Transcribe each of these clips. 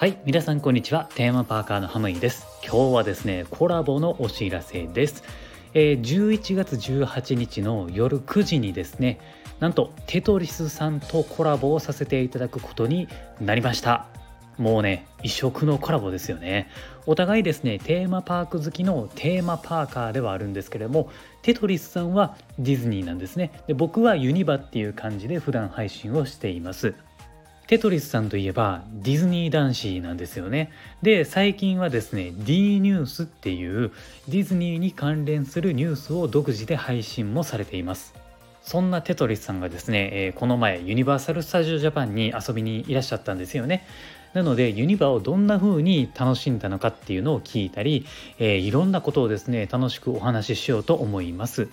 はい皆さんこんにちは。テーマパーカーのハムイです。今日はですねコラボのお知らせです、えー11月18日の夜9時にですねなんとテトリスさんとコラボをさせていただくことになりました。もうね異色のコラボですよね。お互いですねテーマパーク好きのテーマパーカーではあるんですけれどもテトリスさんはディズニーなんですね。で僕はユニバっていう感じで普段配信をしています。テトリスさんといえばディズニー男子なんですよね。で最近はですね D ニュースっていうディズニーに関連するニュースを独自で配信もされています。そんなテトリスさんがですね、えーこの前ユニバーサル・スタジオ・ジャパンに遊びにいらっしゃったんですよね。なのでユニバをどんな風に楽しんだのかっていうのを聞いたり、えーいろんなことをですね楽しくお話ししようと思います。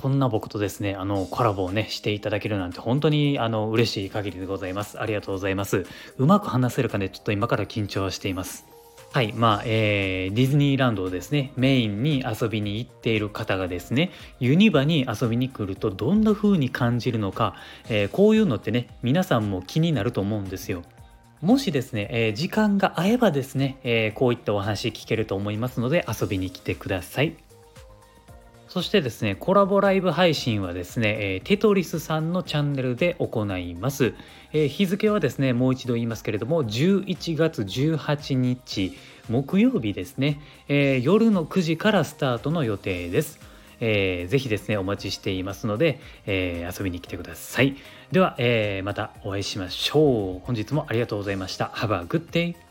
こんな僕とですね、あの、コラボをね、していただけるなんて本当にあの、嬉しい限りでございます。ありがとうございます。うまく話せるかね、ちょっと今から緊張しています。はい、まあ、えーディズニーランドをですね、メインに遊びに行っている方がですね、ユニバに遊びに来るとどんな風に感じるのか、えーこういうのってね、皆さんも気になると思うんですよ。もしですね、えー時間が合えばですね、えーこういったお話聞けると思いますので遊びに来てください。そしてですね、コラボライブ配信はですね、えーテトリスさんのチャンネルで行います。えー日付はですね、もう一度言いますけれども、11月18日木曜日ですね、えー夜の9時からスタートの予定です。えーぜひですね、お待ちしていますので、えー遊びに来てください。では、えまたお会いしましょう。本日もありがとうございました。Have a good day!